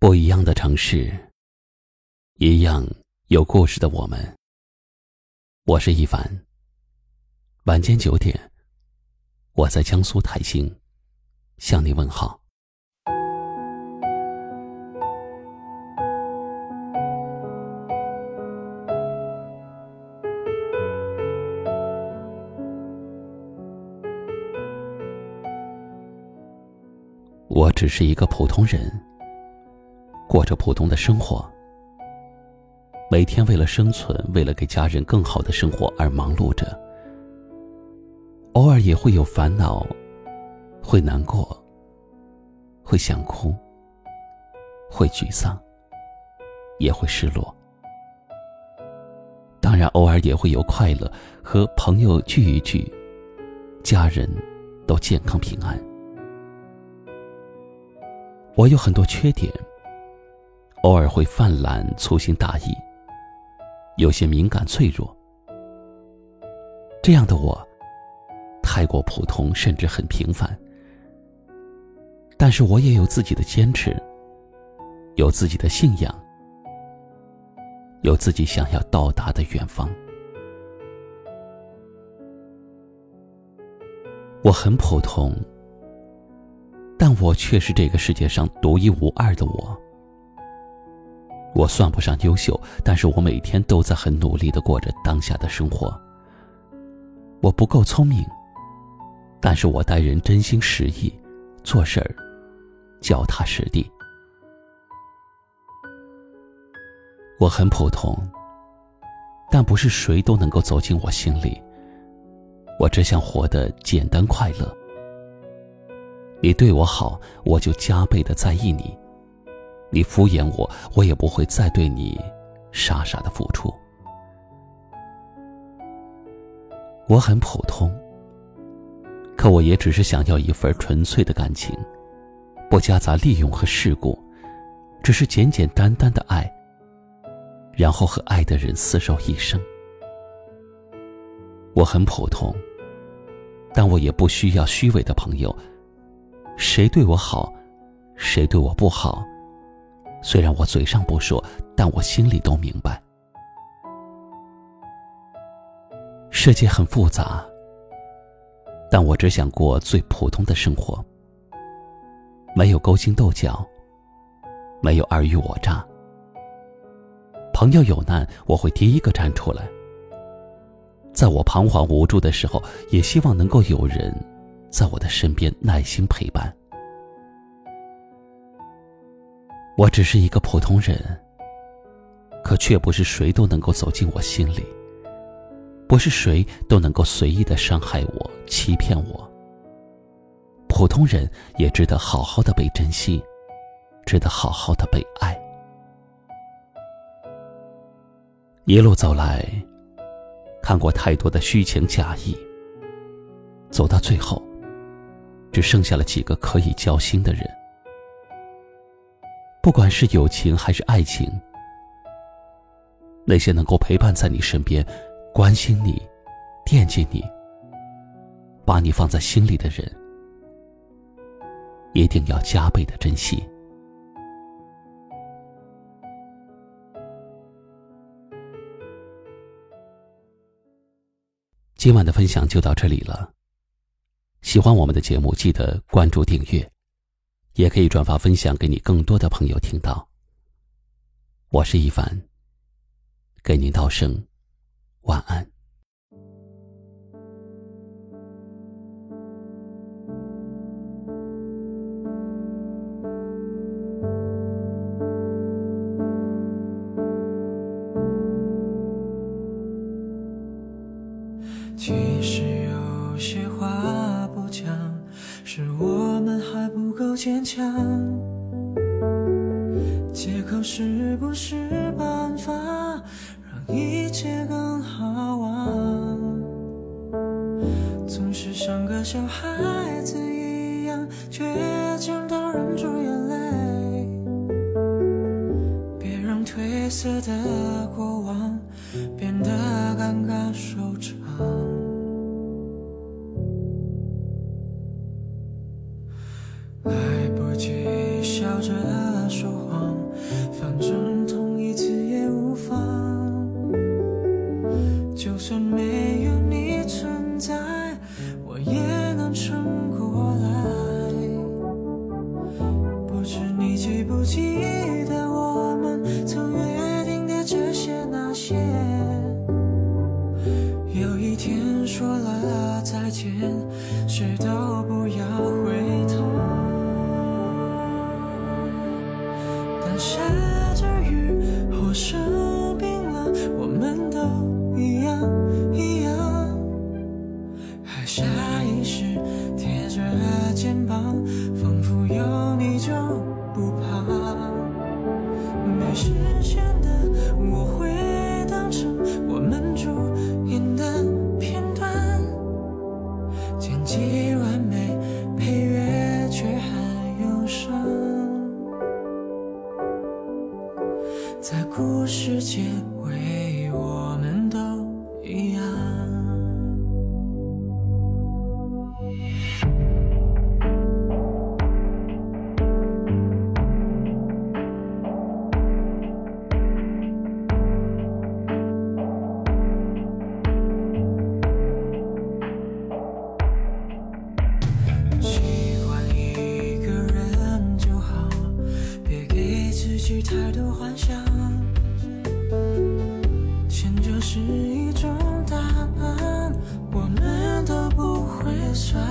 不一样的城市，一样有故事的我们。我是一凡。晚间九点，我在江苏泰兴向你问好。我只是一个普通人。过着普通的生活，每天为了生存，为了给家人更好的生活而忙碌着。偶尔也会有烦恼，会难过，会想哭，会沮丧，也会失落。当然，偶尔也会有快乐，和朋友聚一聚，家人都健康平安。我有很多缺点。偶尔会泛滥、粗心大意，有些敏感脆弱。这样的我，太过普通，甚至很平凡。但是我也有自己的坚持，有自己的信仰，有自己想要到达的远方。我很普通，但我却是这个世界上独一无二的我。我算不上优秀，但是我每天都在很努力的过着当下的生活。我不够聪明，但是我待人真心实意，做事儿脚踏实地。我很普通，但不是谁都能够走进我心里。我只想活得简单快乐。你对我好，我就加倍的在意你。你敷衍我，我也不会再对你傻傻的付出。我很普通，可我也只是想要一份纯粹的感情，不夹杂利用和世故，只是简简单单的爱，然后和爱的人厮守一生。我很普通，但我也不需要虚伪的朋友。谁对我好，谁对我不好。虽然我嘴上不说，但我心里都明白。世界很复杂，但我只想过最普通的生活，没有勾心斗角，没有尔虞我诈。朋友有难，我会第一个站出来。在我彷徨无助的时候，也希望能够有人在我的身边耐心陪伴。我只是一个普通人，可却不是谁都能够走进我心里，不是谁都能够随意的伤害我、欺骗我。普通人也值得好好的被珍惜，值得好好的被爱。一路走来，看过太多的虚情假意，走到最后，只剩下了几个可以交心的人。不管是友情还是爱情，那些能够陪伴在你身边、关心你、惦记你、把你放在心里的人，一定要加倍的珍惜。今晚的分享就到这里了。喜欢我们的节目，记得关注订阅。也可以转发分享给你更多的朋友听到。我是一凡，给您道声晚安。够坚强，借口是不是办法让一切更好啊？总是像个小孩子一样倔强到忍住眼泪，别让褪色的过往变得尴尬收场。介意笑着说谎反正结尾，我们都一样。习惯一个人就好，别给自己太多幻想。是一种答案，我们都不会算。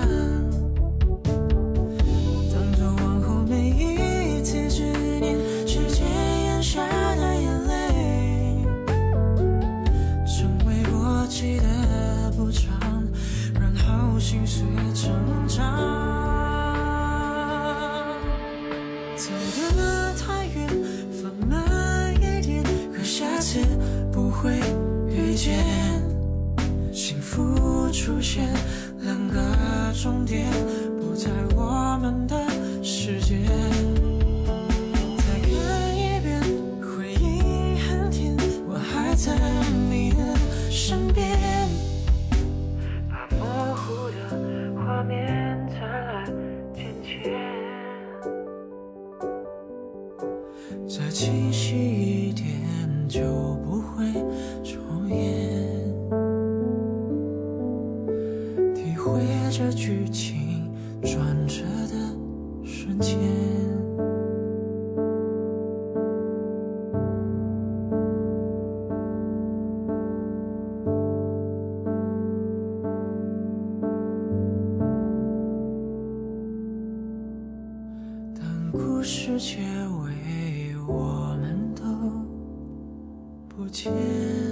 当作往后每一次执念，时间咽下的眼泪，成为过期的补偿，然后心碎成长。走得太远，放慢一点，可下次不会见。幸福出现，两个终点不在我们的世界。再看一遍，回忆很甜，我还在你的身边。把模糊的画面再来剪切。再清晰一点，就不剧情转折的瞬间。当故事结尾，我们都不见。